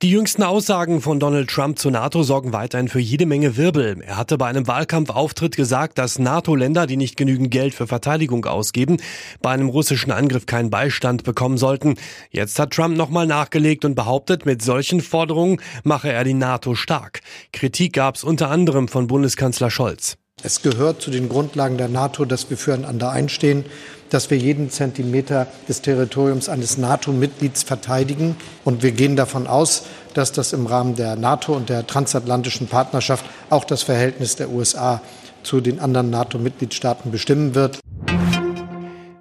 Die jüngsten Aussagen von Donald Trump zur NATO sorgen weiterhin für jede Menge Wirbel. Er hatte bei einem Wahlkampfauftritt gesagt, dass NATO-Länder, die nicht genügend Geld für Verteidigung ausgeben, bei einem russischen Angriff keinen Beistand bekommen sollten. Jetzt hat Trump nochmal nachgelegt und behauptet, mit solchen Forderungen mache er die NATO stark. Kritik gab es unter anderem von Bundeskanzler Scholz. Es gehört zu den Grundlagen der NATO, dass wir füreinander einstehen, dass wir jeden Zentimeter des Territoriums eines NATO-Mitglieds verteidigen. Und wir gehen davon aus, dass das im Rahmen der NATO und der transatlantischen Partnerschaft auch das Verhältnis der USA zu den anderen NATO-Mitgliedstaaten bestimmen wird.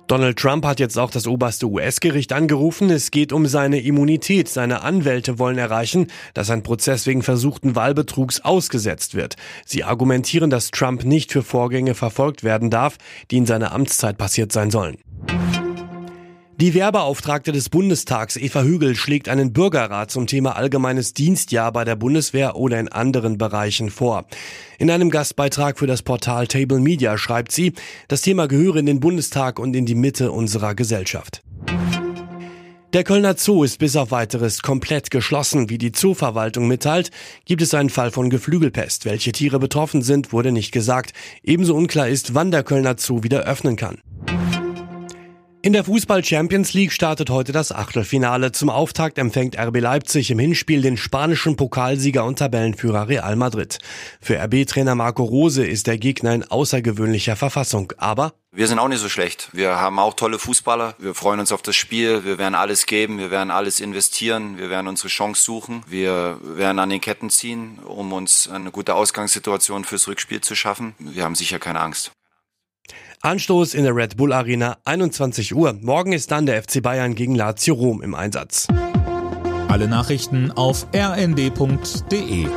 Donald Trump hat jetzt auch das oberste US-Gericht angerufen. Es geht um seine Immunität. Seine Anwälte wollen erreichen, dass ein Prozess wegen versuchten Wahlbetrugs ausgesetzt wird. Sie argumentieren, dass Trump nicht für Vorgänge verfolgt werden darf, die in seiner Amtszeit passiert sein sollen. Die Werbeauftragte des Bundestags Eva Hügel schlägt einen Bürgerrat zum Thema allgemeines Dienstjahr bei der Bundeswehr oder in anderen Bereichen vor. In einem Gastbeitrag für das Portal Table Media schreibt sie, das Thema gehöre in den Bundestag und in die Mitte unserer Gesellschaft. Der Kölner Zoo ist bis auf weiteres komplett geschlossen. Wie die Zooverwaltung mitteilt, gibt es einen Fall von Geflügelpest. Welche Tiere betroffen sind, wurde nicht gesagt. Ebenso unklar ist, wann der Kölner Zoo wieder öffnen kann. In der Fußball Champions League startet heute das Achtelfinale. Zum Auftakt empfängt RB Leipzig im Hinspiel den spanischen Pokalsieger und Tabellenführer Real Madrid. Für RB-Trainer Marco Rose ist der Gegner in außergewöhnlicher Verfassung, aber wir sind auch nicht so schlecht. Wir haben auch tolle Fußballer. Wir freuen uns auf das Spiel. Wir werden alles geben. Wir werden alles investieren. Wir werden unsere Chance suchen. Wir werden an den Ketten ziehen, um uns eine gute Ausgangssituation fürs Rückspiel zu schaffen. Wir haben sicher keine Angst. Anstoß in der Red Bull Arena 21 Uhr. Morgen ist dann der FC Bayern gegen Lazio Rom im Einsatz. Alle Nachrichten auf rnd.de